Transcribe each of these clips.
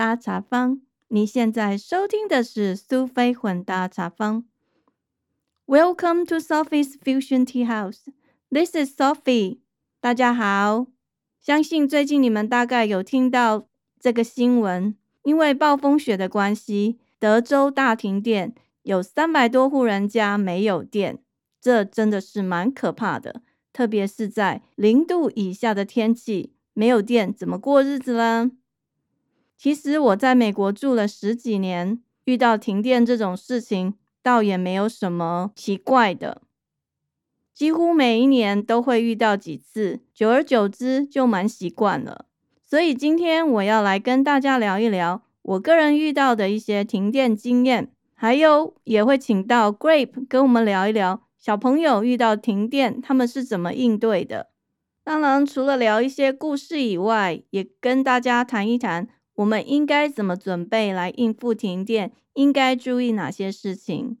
混搭茶坊。你现在收听的是苏菲混搭茶坊。Welcome to Sophie's Fusion Tea House. This is Sophie. 大家好，相信最近你们大概有听到这个新闻，因为暴风雪的关系，德州大停电，有三百多户人家没有电，这真的是蛮可怕的。特别是在零度以下的天气，没有电怎么过日子呢？其实我在美国住了十几年，遇到停电这种事情，倒也没有什么奇怪的。几乎每一年都会遇到几次，久而久之就蛮习惯了。所以今天我要来跟大家聊一聊我个人遇到的一些停电经验，还有也会请到 Grape 跟我们聊一聊小朋友遇到停电他们是怎么应对的。当然，除了聊一些故事以外，也跟大家谈一谈。我们应该怎么准备来应付停电？应该注意哪些事情？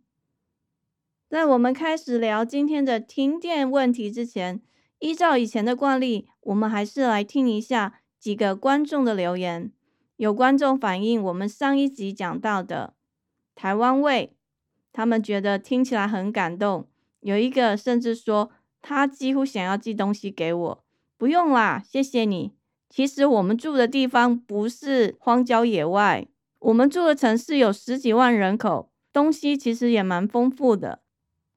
在我们开始聊今天的停电问题之前，依照以前的惯例，我们还是来听一下几个观众的留言。有观众反映我们上一集讲到的台湾味，他们觉得听起来很感动。有一个甚至说，他几乎想要寄东西给我。不用啦，谢谢你。其实我们住的地方不是荒郊野外，我们住的城市有十几万人口，东西其实也蛮丰富的，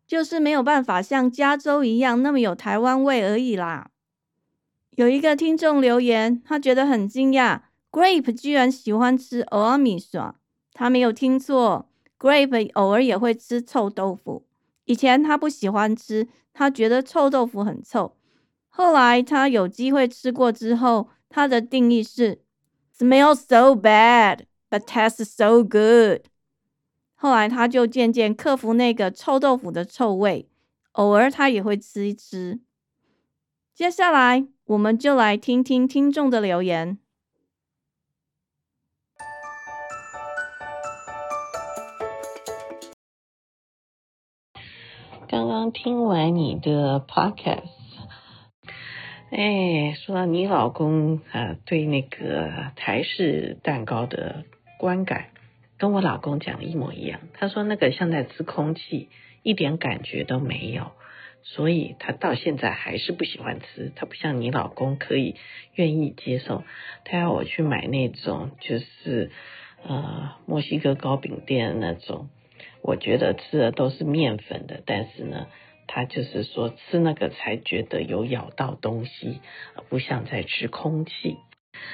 就是没有办法像加州一样那么有台湾味而已啦。有一个听众留言，他觉得很惊讶，Grape 居然喜欢吃欧阿米耍，他没有听错，Grape 偶尔也会吃臭豆腐，以前他不喜欢吃，他觉得臭豆腐很臭，后来他有机会吃过之后。它的定义是 smell so bad but tastes so good。后来他就渐渐克服那个臭豆腐的臭味，偶尔他也会吃一吃。接下来我们就来听听听众的留言。刚刚听完你的 podcast。哎，说到你老公啊，对那个台式蛋糕的观感，跟我老公讲的一模一样。他说那个像在吃空气，一点感觉都没有，所以他到现在还是不喜欢吃。他不像你老公可以愿意接受，他要我去买那种就是呃墨西哥糕饼店那种，我觉得吃的都是面粉的，但是呢。他就是说吃那个才觉得有咬到东西，不像在吃空气。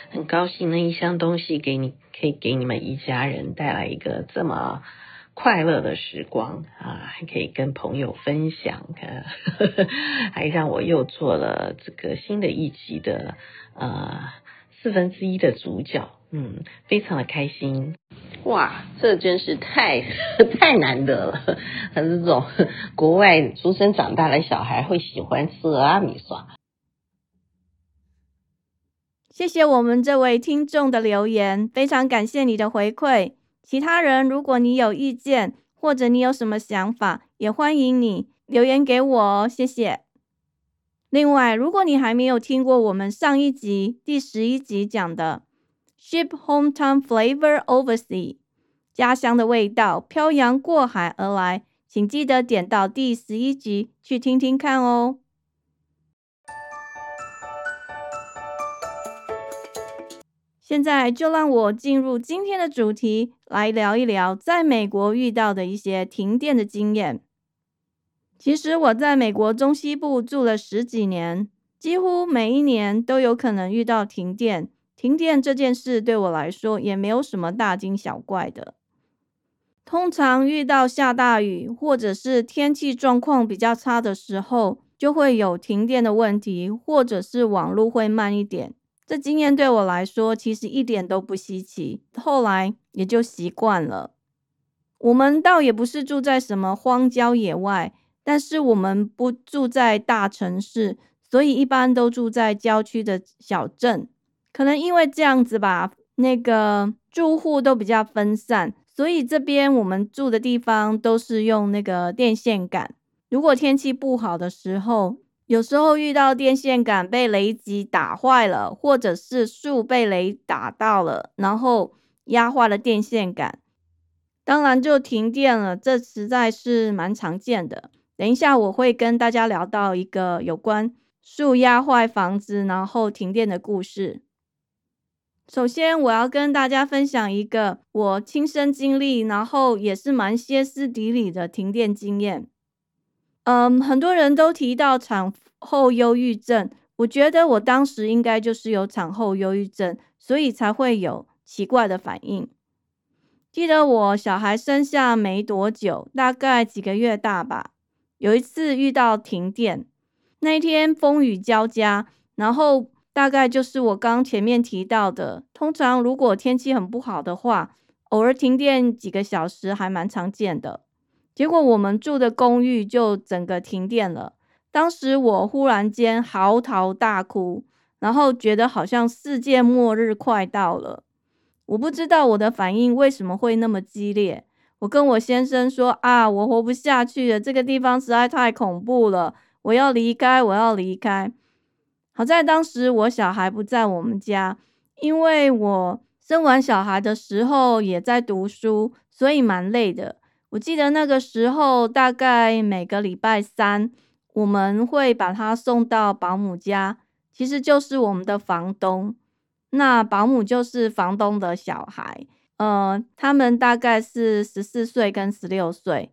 很高兴那一箱东西给你，可以给你们一家人带来一个这么快乐的时光啊，还可以跟朋友分享，还让我又做了这个新的一集的呃四分之一的主角，嗯，非常的开心。哇，这真是太 太难得了！他 这种国外出生长大的小孩会喜欢吃阿米刷。谢谢我们这位听众的留言，非常感谢你的回馈。其他人，如果你有意见或者你有什么想法，也欢迎你留言给我哦。谢谢。另外，如果你还没有听过我们上一集第十一集讲的。Ship hometown flavor overseas，家乡的味道漂洋过海而来，请记得点到第十一集去听听看哦。现在就让我进入今天的主题，来聊一聊在美国遇到的一些停电的经验。其实我在美国中西部住了十几年，几乎每一年都有可能遇到停电。停电这件事对我来说也没有什么大惊小怪的。通常遇到下大雨或者是天气状况比较差的时候，就会有停电的问题，或者是网络会慢一点。这经验对我来说其实一点都不稀奇，后来也就习惯了。我们倒也不是住在什么荒郊野外，但是我们不住在大城市，所以一般都住在郊区的小镇。可能因为这样子吧，那个住户都比较分散，所以这边我们住的地方都是用那个电线杆。如果天气不好的时候，有时候遇到电线杆被雷击打坏了，或者是树被雷打到了，然后压坏了电线杆，当然就停电了。这实在是蛮常见的。等一下我会跟大家聊到一个有关树压坏房子然后停电的故事。首先，我要跟大家分享一个我亲身经历，然后也是蛮歇斯底里的停电经验。嗯，很多人都提到产后忧郁症，我觉得我当时应该就是有产后忧郁症，所以才会有奇怪的反应。记得我小孩生下没多久，大概几个月大吧，有一次遇到停电，那一天风雨交加，然后。大概就是我刚前面提到的，通常如果天气很不好的话，偶尔停电几个小时还蛮常见的。结果我们住的公寓就整个停电了，当时我忽然间嚎啕大哭，然后觉得好像世界末日快到了。我不知道我的反应为什么会那么激烈。我跟我先生说啊，我活不下去了，这个地方实在太恐怖了，我要离开，我要离开。好在当时我小孩不在我们家，因为我生完小孩的时候也在读书，所以蛮累的。我记得那个时候大概每个礼拜三，我们会把他送到保姆家，其实就是我们的房东。那保姆就是房东的小孩，呃，他们大概是十四岁跟十六岁。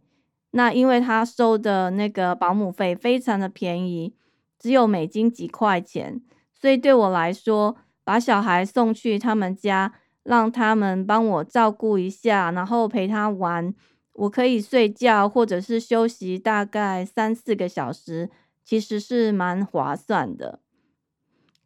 那因为他收的那个保姆费非常的便宜。只有美金几块钱，所以对我来说，把小孩送去他们家，让他们帮我照顾一下，然后陪他玩，我可以睡觉或者是休息大概三四个小时，其实是蛮划算的。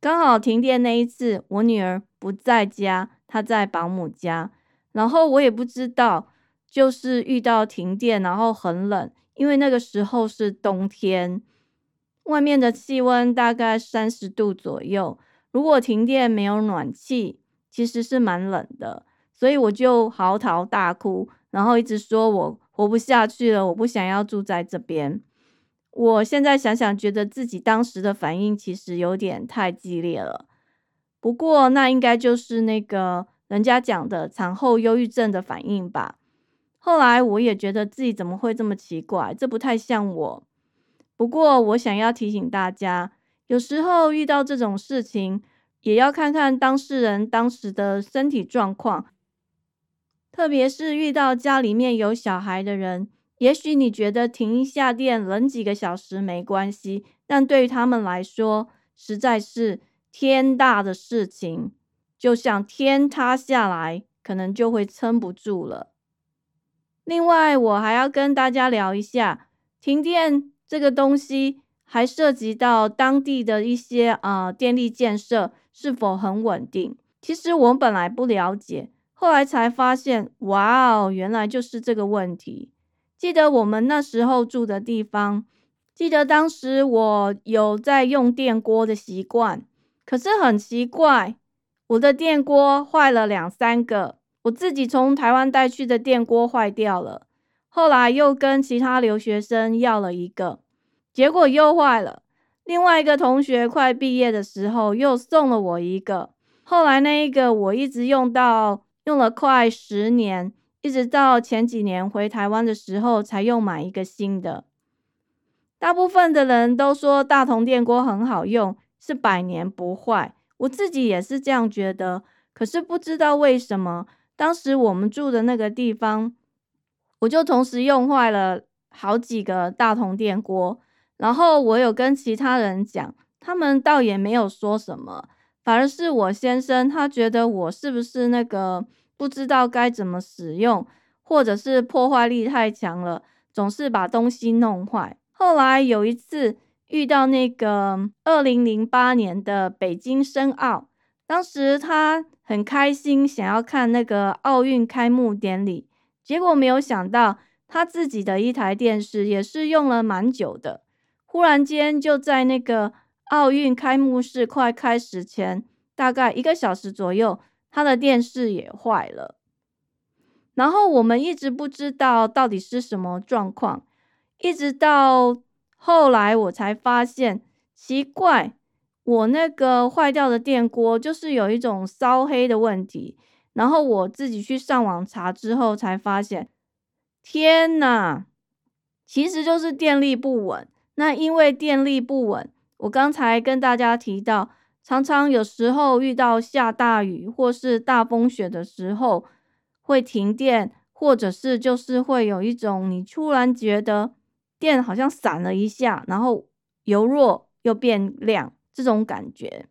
刚好停电那一次，我女儿不在家，她在保姆家，然后我也不知道，就是遇到停电，然后很冷，因为那个时候是冬天。外面的气温大概三十度左右，如果停电没有暖气，其实是蛮冷的，所以我就嚎啕大哭，然后一直说我活不下去了，我不想要住在这边。我现在想想，觉得自己当时的反应其实有点太激烈了。不过那应该就是那个人家讲的产后忧郁症的反应吧。后来我也觉得自己怎么会这么奇怪，这不太像我。不过，我想要提醒大家，有时候遇到这种事情，也要看看当事人当时的身体状况。特别是遇到家里面有小孩的人，也许你觉得停一下电、冷几个小时没关系，但对于他们来说，实在是天大的事情，就像天塌下来，可能就会撑不住了。另外，我还要跟大家聊一下停电。这个东西还涉及到当地的一些啊电力建设是否很稳定。其实我本来不了解，后来才发现，哇哦，原来就是这个问题。记得我们那时候住的地方，记得当时我有在用电锅的习惯，可是很奇怪，我的电锅坏了两三个，我自己从台湾带去的电锅坏掉了。后来又跟其他留学生要了一个，结果又坏了。另外一个同学快毕业的时候又送了我一个，后来那一个我一直用到用了快十年，一直到前几年回台湾的时候才又买一个新的。大部分的人都说大同电锅很好用，是百年不坏，我自己也是这样觉得。可是不知道为什么，当时我们住的那个地方。我就同时用坏了好几个大同电锅，然后我有跟其他人讲，他们倒也没有说什么，反而是我先生他觉得我是不是那个不知道该怎么使用，或者是破坏力太强了，总是把东西弄坏。后来有一次遇到那个二零零八年的北京申奥，当时他很开心，想要看那个奥运开幕典礼。结果没有想到，他自己的一台电视也是用了蛮久的。忽然间，就在那个奥运开幕式快开始前，大概一个小时左右，他的电视也坏了。然后我们一直不知道到底是什么状况，一直到后来我才发现，奇怪，我那个坏掉的电锅就是有一种烧黑的问题。然后我自己去上网查之后，才发现，天呐，其实就是电力不稳。那因为电力不稳，我刚才跟大家提到，常常有时候遇到下大雨或是大风雪的时候，会停电，或者是就是会有一种你突然觉得电好像闪了一下，然后由弱又变亮这种感觉，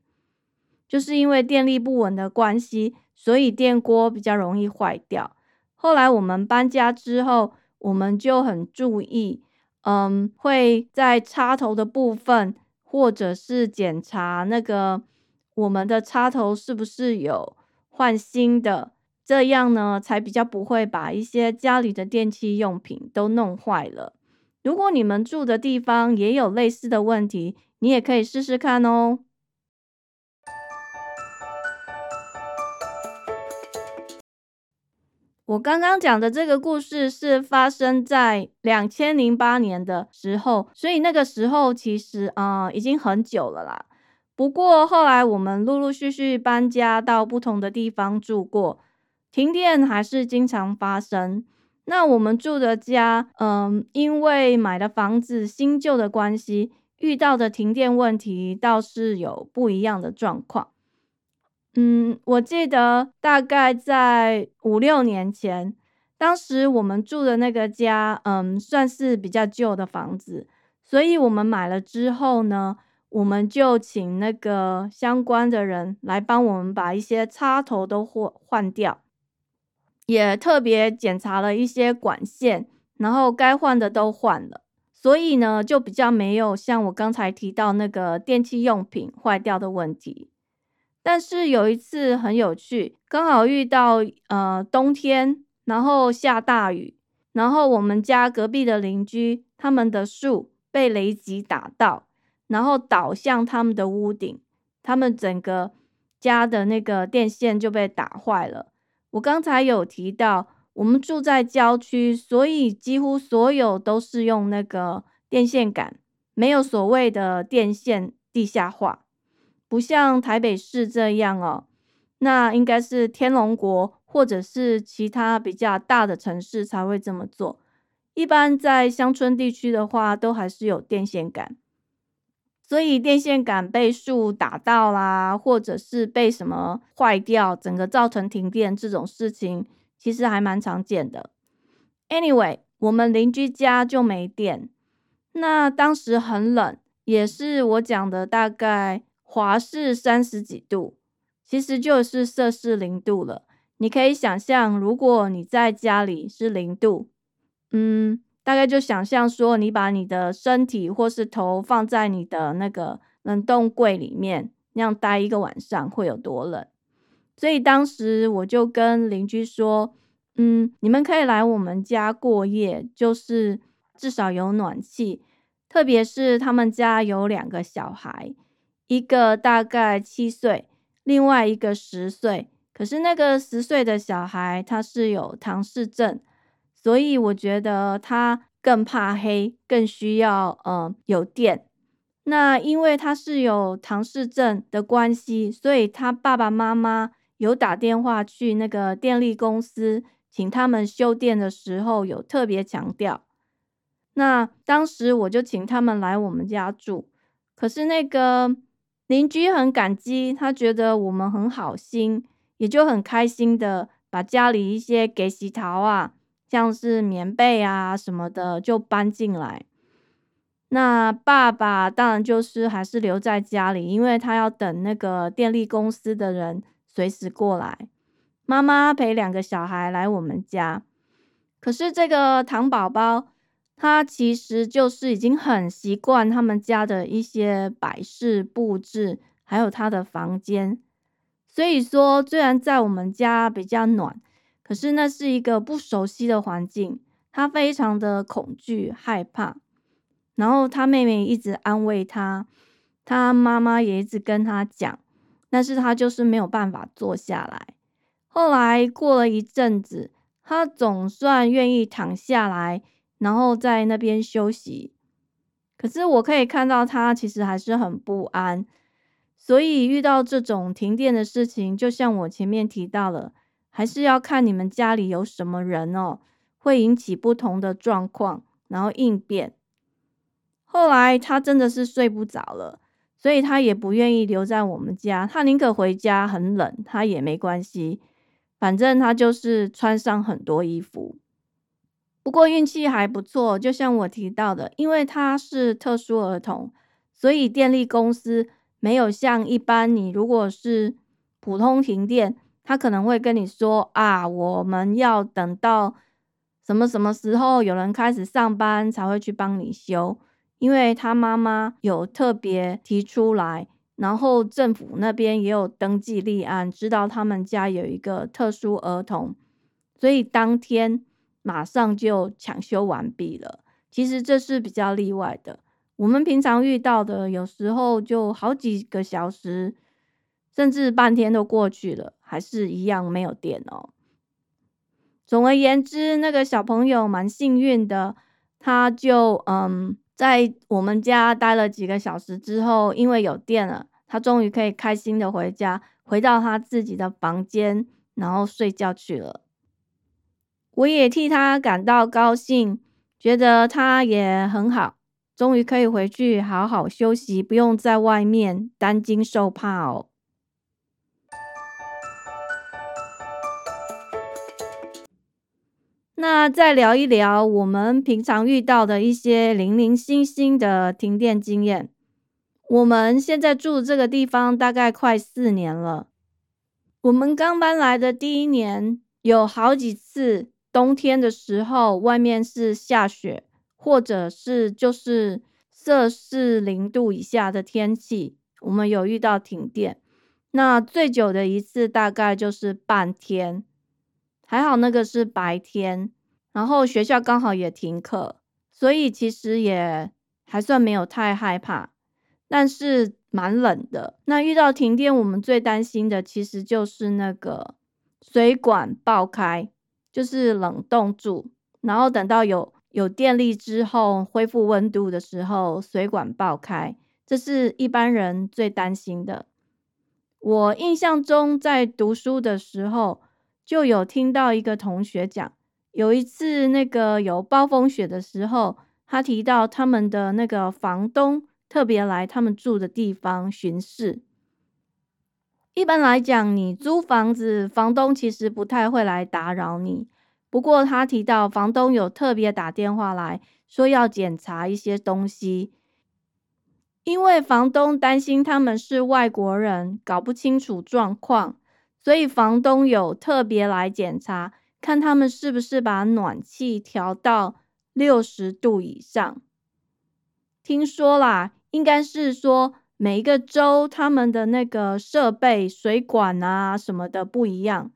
就是因为电力不稳的关系。所以电锅比较容易坏掉。后来我们搬家之后，我们就很注意，嗯，会在插头的部分，或者是检查那个我们的插头是不是有换新的，这样呢才比较不会把一些家里的电器用品都弄坏了。如果你们住的地方也有类似的问题，你也可以试试看哦。我刚刚讲的这个故事是发生在两千零八年的时候，所以那个时候其实啊已经很久了啦。不过后来我们陆陆续续搬家到不同的地方住过，停电还是经常发生。那我们住的家，嗯，因为买的房子新旧的关系，遇到的停电问题倒是有不一样的状况。嗯，我记得大概在五六年前，当时我们住的那个家，嗯，算是比较旧的房子，所以我们买了之后呢，我们就请那个相关的人来帮我们把一些插头都换换掉，也特别检查了一些管线，然后该换的都换了，所以呢，就比较没有像我刚才提到那个电器用品坏掉的问题。但是有一次很有趣，刚好遇到呃冬天，然后下大雨，然后我们家隔壁的邻居他们的树被雷击打到，然后倒向他们的屋顶，他们整个家的那个电线就被打坏了。我刚才有提到，我们住在郊区，所以几乎所有都是用那个电线杆，没有所谓的电线地下化。不像台北市这样哦，那应该是天龙国或者是其他比较大的城市才会这么做。一般在乡村地区的话，都还是有电线杆，所以电线杆被树打到啦，或者是被什么坏掉，整个造成停电这种事情，其实还蛮常见的。Anyway，我们邻居家就没电，那当时很冷，也是我讲的大概。华氏三十几度，其实就是摄氏零度了。你可以想象，如果你在家里是零度，嗯，大概就想象说，你把你的身体或是头放在你的那个冷冻柜里面，那样待一个晚上会有多冷。所以当时我就跟邻居说，嗯，你们可以来我们家过夜，就是至少有暖气，特别是他们家有两个小孩。一个大概七岁，另外一个十岁。可是那个十岁的小孩他是有唐氏症，所以我觉得他更怕黑，更需要呃有电。那因为他是有唐氏症的关系，所以他爸爸妈妈有打电话去那个电力公司，请他们修电的时候有特别强调。那当时我就请他们来我们家住，可是那个。邻居很感激，他觉得我们很好心，也就很开心的把家里一些给洗桃啊，像是棉被啊什么的就搬进来。那爸爸当然就是还是留在家里，因为他要等那个电力公司的人随时过来。妈妈陪两个小孩来我们家，可是这个糖宝宝。他其实就是已经很习惯他们家的一些摆饰布置，还有他的房间。所以说，虽然在我们家比较暖，可是那是一个不熟悉的环境，他非常的恐惧害怕。然后他妹妹一直安慰他，他妈妈也一直跟他讲，但是他就是没有办法坐下来。后来过了一阵子，他总算愿意躺下来。然后在那边休息，可是我可以看到他其实还是很不安，所以遇到这种停电的事情，就像我前面提到了，还是要看你们家里有什么人哦，会引起不同的状况，然后应变。后来他真的是睡不着了，所以他也不愿意留在我们家，他宁可回家很冷，他也没关系，反正他就是穿上很多衣服。不过运气还不错，就像我提到的，因为他是特殊儿童，所以电力公司没有像一般你如果是普通停电，他可能会跟你说啊，我们要等到什么什么时候有人开始上班才会去帮你修，因为他妈妈有特别提出来，然后政府那边也有登记立案，知道他们家有一个特殊儿童，所以当天。马上就抢修完毕了。其实这是比较例外的。我们平常遇到的，有时候就好几个小时，甚至半天都过去了，还是一样没有电哦。总而言之，那个小朋友蛮幸运的，他就嗯，在我们家待了几个小时之后，因为有电了，他终于可以开心的回家，回到他自己的房间，然后睡觉去了。我也替他感到高兴，觉得他也很好，终于可以回去好好休息，不用在外面担惊受怕哦。那再聊一聊我们平常遇到的一些零零星星的停电经验。我们现在住这个地方大概快四年了，我们刚搬来的第一年有好几次。冬天的时候，外面是下雪，或者是就是摄氏零度以下的天气，我们有遇到停电。那最久的一次大概就是半天，还好那个是白天，然后学校刚好也停课，所以其实也还算没有太害怕，但是蛮冷的。那遇到停电，我们最担心的其实就是那个水管爆开。就是冷冻住，然后等到有有电力之后恢复温度的时候，水管爆开，这是一般人最担心的。我印象中在读书的时候，就有听到一个同学讲，有一次那个有暴风雪的时候，他提到他们的那个房东特别来他们住的地方巡视。一般来讲，你租房子，房东其实不太会来打扰你。不过他提到，房东有特别打电话来说要检查一些东西，因为房东担心他们是外国人，搞不清楚状况，所以房东有特别来检查，看他们是不是把暖气调到六十度以上。听说啦，应该是说。每一个州他们的那个设备、水管啊什么的不一样。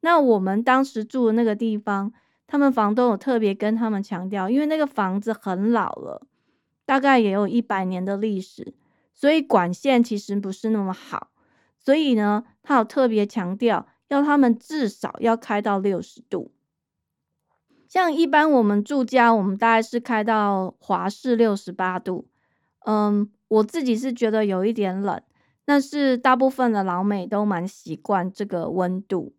那我们当时住的那个地方，他们房东有特别跟他们强调，因为那个房子很老了，大概也有一百年的历史，所以管线其实不是那么好。所以呢，他有特别强调，要他们至少要开到六十度。像一般我们住家，我们大概是开到华氏六十八度。嗯。我自己是觉得有一点冷，但是大部分的老美都蛮习惯这个温度。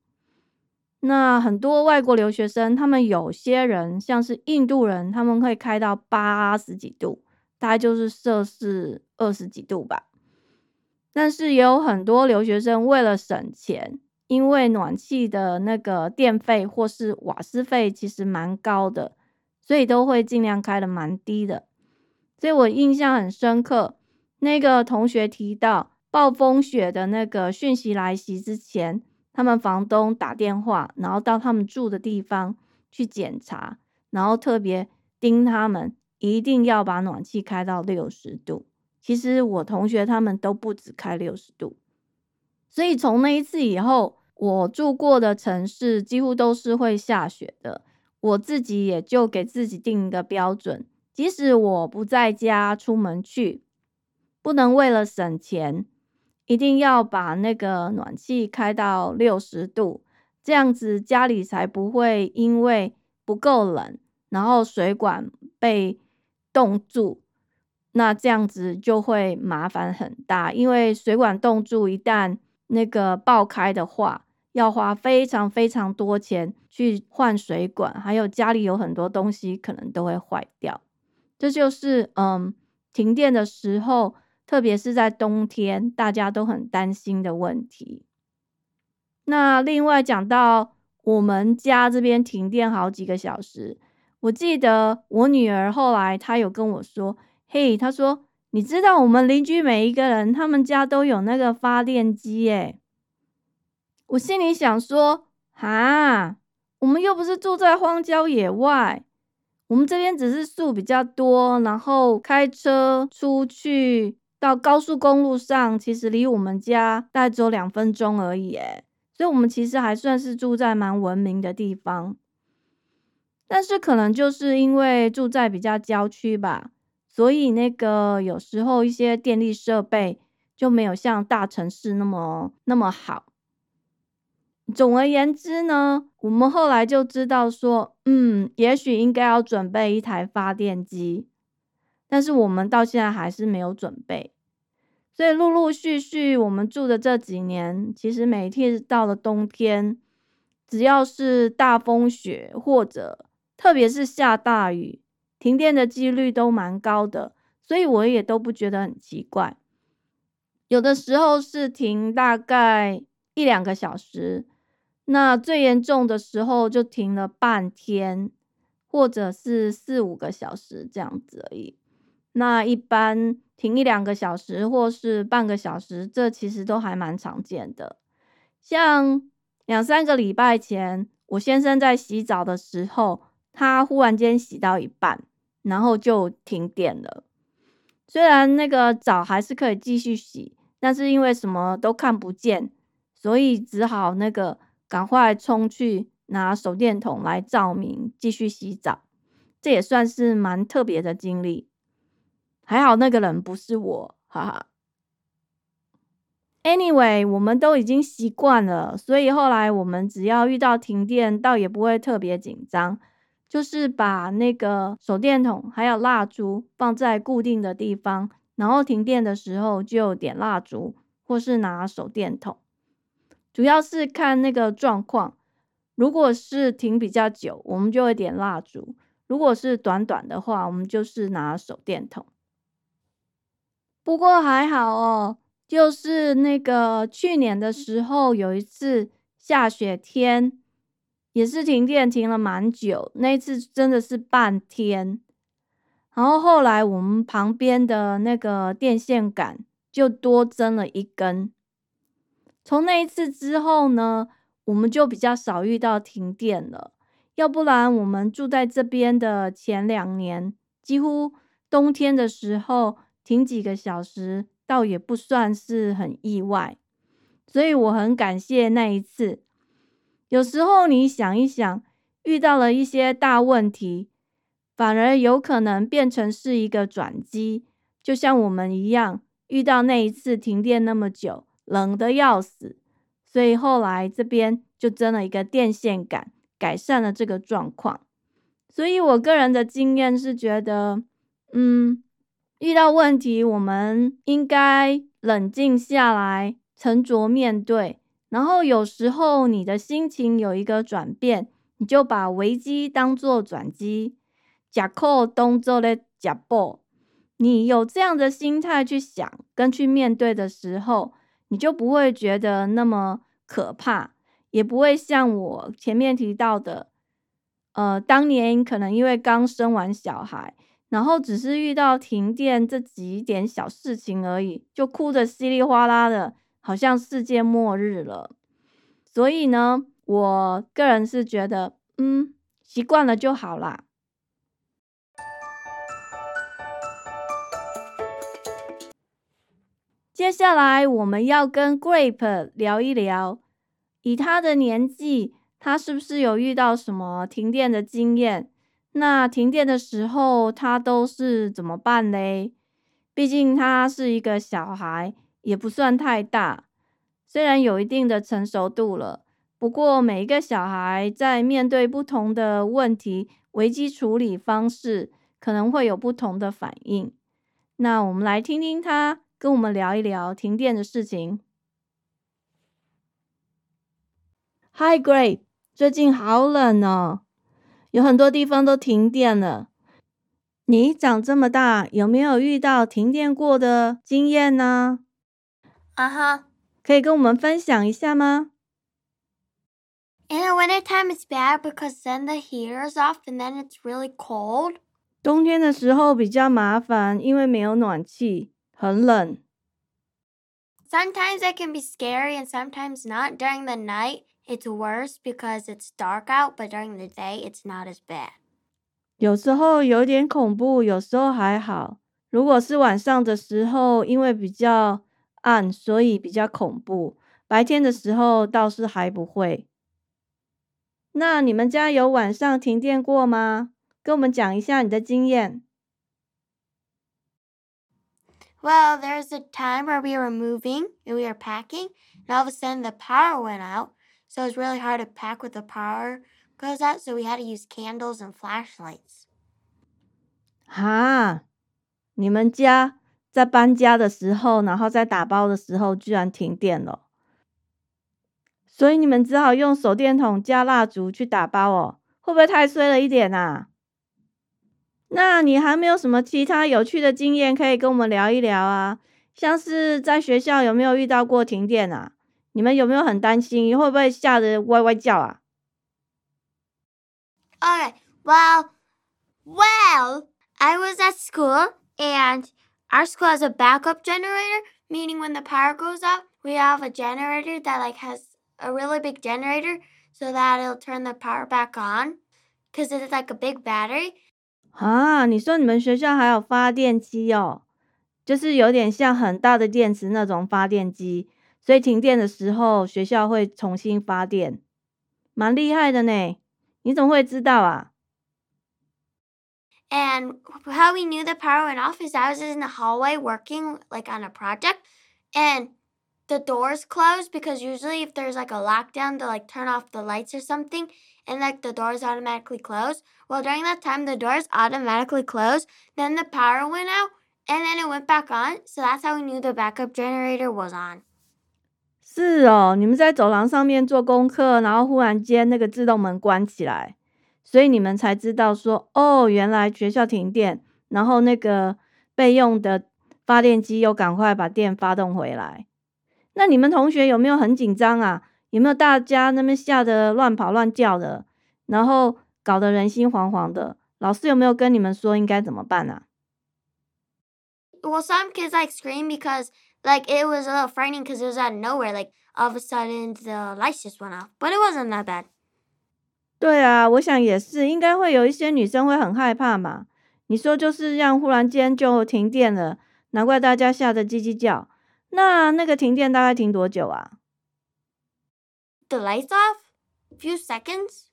那很多外国留学生，他们有些人像是印度人，他们会开到八十几度，大概就是摄氏二十几度吧。但是也有很多留学生为了省钱，因为暖气的那个电费或是瓦斯费其实蛮高的，所以都会尽量开的蛮低的。所以我印象很深刻。那个同学提到，暴风雪的那个讯息来袭之前，他们房东打电话，然后到他们住的地方去检查，然后特别盯他们，一定要把暖气开到六十度。其实我同学他们都不止开六十度，所以从那一次以后，我住过的城市几乎都是会下雪的。我自己也就给自己定一个标准，即使我不在家出门去。不能为了省钱，一定要把那个暖气开到六十度，这样子家里才不会因为不够冷，然后水管被冻住，那这样子就会麻烦很大。因为水管冻住，一旦那个爆开的话，要花非常非常多钱去换水管，还有家里有很多东西可能都会坏掉。这就是嗯，停电的时候，特别是在冬天，大家都很担心的问题。那另外讲到我们家这边停电好几个小时，我记得我女儿后来她有跟我说：“嘿，她说你知道我们邻居每一个人他们家都有那个发电机耶。”我心里想说：“哈，我们又不是住在荒郊野外，我们这边只是树比较多，然后开车出去到高速公路上，其实离我们家大概只有两分钟而已。诶所以，我们其实还算是住在蛮文明的地方。但是，可能就是因为住在比较郊区吧，所以那个有时候一些电力设备就没有像大城市那么那么好。总而言之呢，我们后来就知道说，嗯，也许应该要准备一台发电机，但是我们到现在还是没有准备。所以陆陆续续，我们住的这几年，其实每天到了冬天，只要是大风雪或者特别是下大雨，停电的几率都蛮高的，所以我也都不觉得很奇怪。有的时候是停大概一两个小时。那最严重的时候就停了半天，或者是四五个小时这样子而已。那一般停一两个小时或是半个小时，这其实都还蛮常见的。像两三个礼拜前，我先生在洗澡的时候，他忽然间洗到一半，然后就停电了。虽然那个澡还是可以继续洗，但是因为什么都看不见，所以只好那个。赶快冲去拿手电筒来照明，继续洗澡。这也算是蛮特别的经历。还好那个人不是我，哈哈。Anyway，我们都已经习惯了，所以后来我们只要遇到停电，倒也不会特别紧张，就是把那个手电筒还有蜡烛放在固定的地方，然后停电的时候就点蜡烛或是拿手电筒。主要是看那个状况，如果是停比较久，我们就会点蜡烛；如果是短短的话，我们就是拿手电筒。不过还好哦，就是那个去年的时候有一次下雪天，也是停电停了蛮久，那次真的是半天。然后后来我们旁边的那个电线杆就多增了一根。从那一次之后呢，我们就比较少遇到停电了。要不然，我们住在这边的前两年，几乎冬天的时候停几个小时，倒也不算是很意外。所以我很感谢那一次。有时候你想一想，遇到了一些大问题，反而有可能变成是一个转机。就像我们一样，遇到那一次停电那么久。冷的要死，所以后来这边就增了一个电线杆，改善了这个状况。所以我个人的经验是觉得，嗯，遇到问题我们应该冷静下来，沉着面对。然后有时候你的心情有一个转变，你就把危机当做转机，假扣动作的假爆。你有这样的心态去想跟去面对的时候。你就不会觉得那么可怕，也不会像我前面提到的，呃，当年可能因为刚生完小孩，然后只是遇到停电这几点小事情而已，就哭得稀里哗啦的，好像世界末日了。所以呢，我个人是觉得，嗯，习惯了就好啦。接下来我们要跟 Grape 聊一聊，以他的年纪，他是不是有遇到什么停电的经验？那停电的时候他都是怎么办嘞？毕竟他是一个小孩，也不算太大，虽然有一定的成熟度了，不过每一个小孩在面对不同的问题，危机处理方式可能会有不同的反应。那我们来听听他。跟我们聊一聊停电的事情。Hi Grape，最近好冷哦，有很多地方都停电了。你长这么大，有没有遇到停电过的经验呢？啊哈，可以跟我们分享一下吗？In the wintertime, it's bad because then the heater's off and then it's really cold. 冬天的时候比较麻烦，因为没有暖气，很冷。Sometimes it can be scary and sometimes not. During the night, it's worse because it's dark out, but during the day, it's not as bad. 有时候有点恐怖，有时候还好。如果是晚上的时候，因为比较暗，所以比较恐怖。白天的时候倒是还不会。那你们家有晚上停电过吗？跟我们讲一下你的经验。Well, there's a time where we were moving and we were packing, and all of a sudden the power went out. So it was really hard to pack with the power goes out, so we had to use candles and flashlights. 哈，你们家在搬家的时候，然后在打包的时候，居然停电了，所以你们只好用手电筒加蜡烛去打包哦。会不会太衰了一点啊？那你还没有什么其他有趣的经验可以跟我们聊一聊啊？像是在学校有没有遇到过停电啊？你们有没有很担心？会不会吓得歪歪叫啊？Alright, well, well, I was at school and our school has a backup generator, meaning when the power goes out, we have a generator that like has a really big generator so that it'll turn the power back on because it's like a big battery. 啊，你说你们学校还有发电机哦，就是有点像很大的电池那种发电机，所以停电的时候学校会重新发电，蛮厉害的呢。你怎么会知道啊？And how we knew the power went off is I was in the hallway working like on a project and the doors closed because usually if there's like a lockdown to like turn off the lights or something and like the doors automatically close. Well during that time the doors automatically closed, then the power went out and then it went back on. So that's how we knew the backup generator was on. 是哦，你们在走廊上面做功课，然后忽然间那个自动门关起来，所以你们才知道说，哦，原来学校停电，然后那个备用的发电机又赶快把电发动回来。那你们同学有没有很紧张啊？有没有大家那边吓得乱跑乱叫的，然后搞得人心惶惶的？老师有没有跟你们说应该怎么办啊？Well, some kids like scream because. like it was a little frightening because it was out of nowhere. Like all of a sudden the lights just went off, but it wasn't that bad. 对啊，我想也是，应该会有一些女生会很害怕嘛。你说就是让忽然间就停电了，难怪大家吓得叽叽叫。那那个停电大概停多久啊？The lights off, few seconds.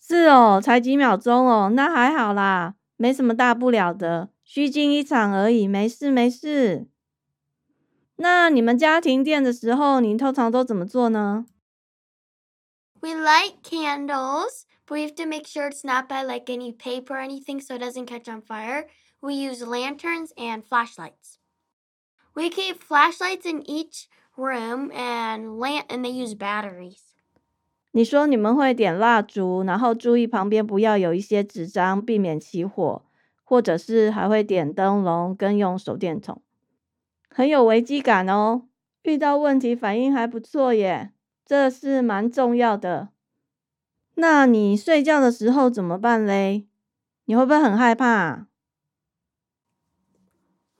是哦，才几秒钟哦，那还好啦，没什么大不了的，虚惊一场而已，没事没事。 那你们家停电的时候，你通常都怎么做呢？We light candles, but we have to make sure it's not by like any paper or anything so it doesn't catch on fire. We use lanterns and flashlights. We keep flashlights in each room and lamp and they use batteries. 你说你们会点蜡烛，然后注意旁边不要有一些纸张，避免起火，或者是还会点灯笼跟用手电筒。很有危机感哦，遇到问题反应还不错耶，这是蛮重要的。那你睡觉的时候怎么办嘞？你会不会很害怕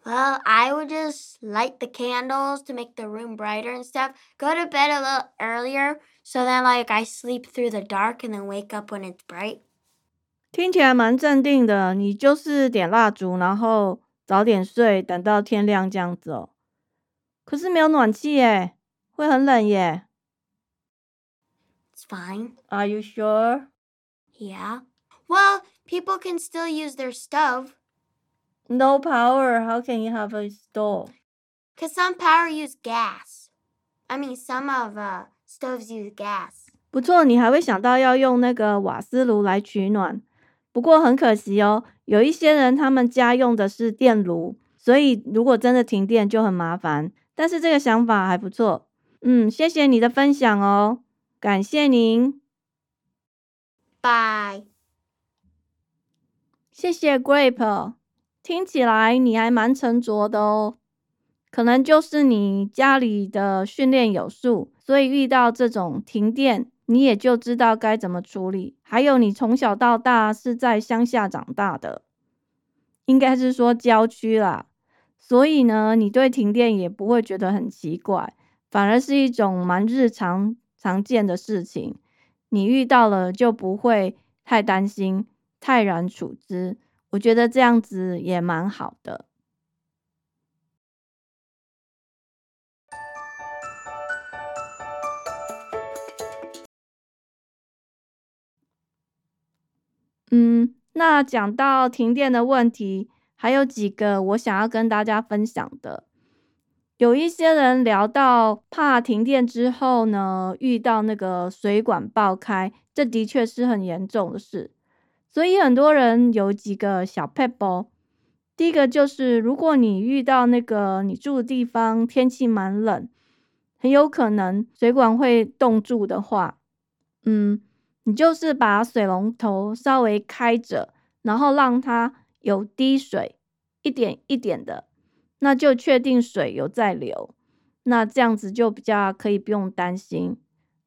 ？Well, I would just light the candles to make the room brighter and stuff. Go to bed a little earlier so then like I sleep through the dark and then wake up when it's bright. 听起来蛮镇定的，你就是点蜡烛，然后。早点睡，等到天亮这样子哦。可是没有暖气耶，会很冷耶。It's fine. Are you sure? Yeah. Well, people can still use their stove. No power. How can you have a stove? Cause some power use gas. I mean, some of uh stoves use gas. 不错，你还会想到要用那个瓦斯炉来取暖。不过很可惜哦，有一些人他们家用的是电炉，所以如果真的停电就很麻烦。但是这个想法还不错，嗯，谢谢你的分享哦。感谢您。Bye。谢谢 Grape，听起来你还蛮沉着的哦。可能就是你家里的训练有素，所以遇到这种停电，你也就知道该怎么处理。还有，你从小到大是在乡下长大的，应该是说郊区啦，所以呢，你对停电也不会觉得很奇怪，反而是一种蛮日常常见的事情。你遇到了就不会太担心，泰然处之。我觉得这样子也蛮好的。嗯，那讲到停电的问题，还有几个我想要跟大家分享的。有一些人聊到怕停电之后呢，遇到那个水管爆开，这的确是很严重的事。所以很多人有几个小 pebble。第一个就是，如果你遇到那个你住的地方天气蛮冷，很有可能水管会冻住的话，嗯。你就是把水龙头稍微开着，然后让它有滴水，一点一点的，那就确定水有在流，那这样子就比较可以不用担心。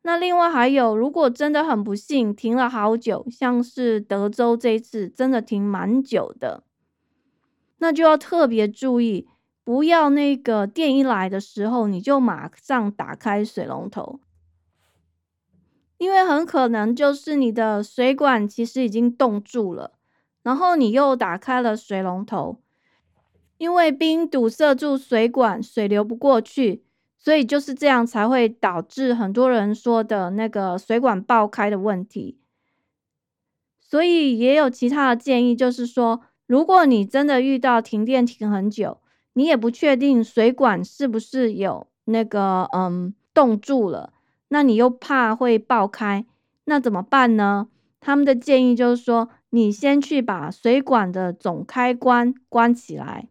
那另外还有，如果真的很不幸停了好久，像是德州这一次真的停蛮久的，那就要特别注意，不要那个电一来的时候你就马上打开水龙头。因为很可能就是你的水管其实已经冻住了，然后你又打开了水龙头，因为冰堵塞住水管，水流不过去，所以就是这样才会导致很多人说的那个水管爆开的问题。所以也有其他的建议，就是说，如果你真的遇到停电停很久，你也不确定水管是不是有那个嗯冻住了。那你又怕会爆开，那怎么办呢？他们的建议就是说，你先去把水管的总开关关起来，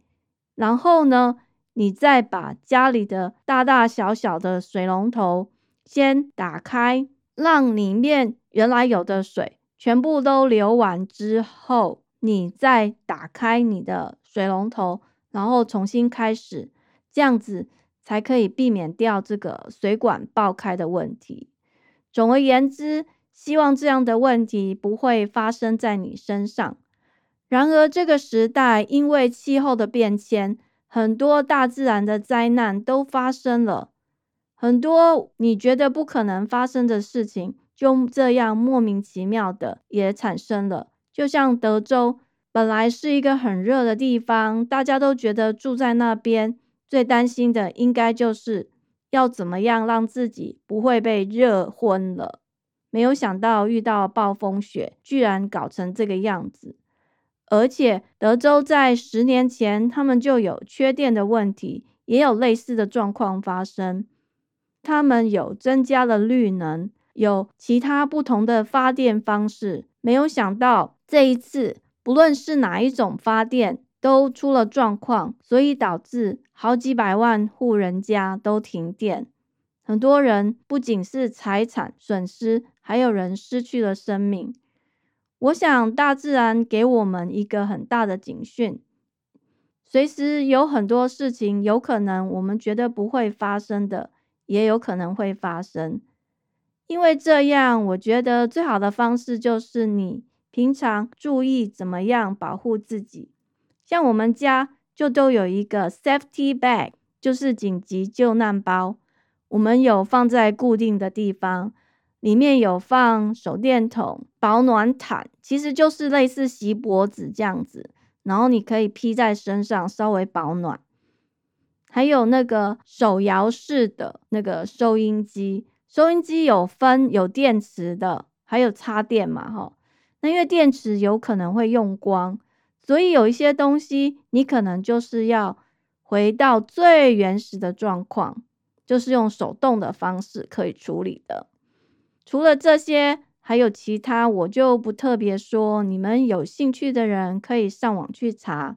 然后呢，你再把家里的大大小小的水龙头先打开，让里面原来有的水全部都流完之后，你再打开你的水龙头，然后重新开始，这样子。才可以避免掉这个水管爆开的问题。总而言之，希望这样的问题不会发生在你身上。然而，这个时代因为气候的变迁，很多大自然的灾难都发生了。很多你觉得不可能发生的事情，就这样莫名其妙的也产生了。就像德州，本来是一个很热的地方，大家都觉得住在那边。最担心的应该就是要怎么样让自己不会被热昏了。没有想到遇到暴风雪，居然搞成这个样子。而且德州在十年前他们就有缺电的问题，也有类似的状况发生。他们有增加了绿能，有其他不同的发电方式。没有想到这一次，不论是哪一种发电。都出了状况，所以导致好几百万户人家都停电，很多人不仅是财产损失，还有人失去了生命。我想大自然给我们一个很大的警讯，随时有很多事情有可能我们觉得不会发生的，也有可能会发生。因为这样，我觉得最好的方式就是你平常注意怎么样保护自己。像我们家就都有一个 safety bag，就是紧急救难包。我们有放在固定的地方，里面有放手电筒、保暖毯，其实就是类似锡箔纸这样子，然后你可以披在身上，稍微保暖。还有那个手摇式的那个收音机，收音机有分有电池的，还有插电嘛，哈。那因为电池有可能会用光。所以有一些东西，你可能就是要回到最原始的状况，就是用手动的方式可以处理的。除了这些，还有其他，我就不特别说。你们有兴趣的人可以上网去查。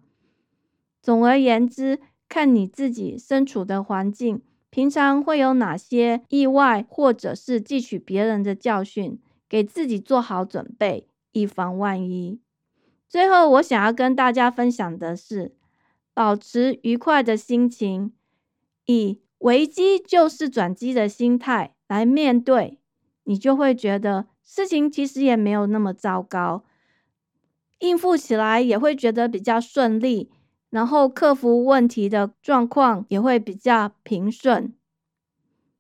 总而言之，看你自己身处的环境平常会有哪些意外，或者是汲取别人的教训，给自己做好准备，以防万一。最后，我想要跟大家分享的是，保持愉快的心情，以危机就是转机的心态来面对，你就会觉得事情其实也没有那么糟糕，应付起来也会觉得比较顺利。然后克服问题的状况也会比较平顺。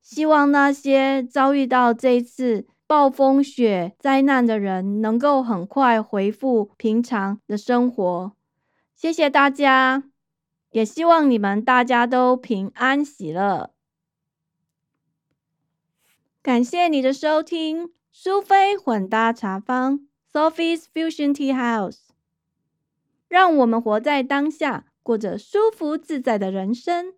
希望那些遭遇到这一次暴风雪灾难的人能够很快恢复平常的生活。谢谢大家，也希望你们大家都平安喜乐。感谢你的收听，苏菲混搭茶坊 （Sophie's Fusion Tea House）。让我们活在当下，过着舒服自在的人生。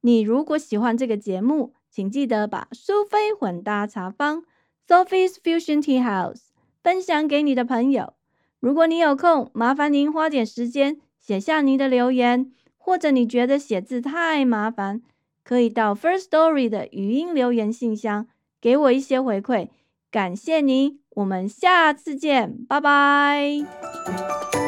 你如果喜欢这个节目，请记得把苏菲混搭茶坊 （Sophie's Fusion Tea House） 分享给你的朋友。如果你有空，麻烦您花点时间写下您的留言，或者你觉得写字太麻烦，可以到 First Story 的语音留言信箱给我一些回馈。感谢您，我们下次见，拜拜。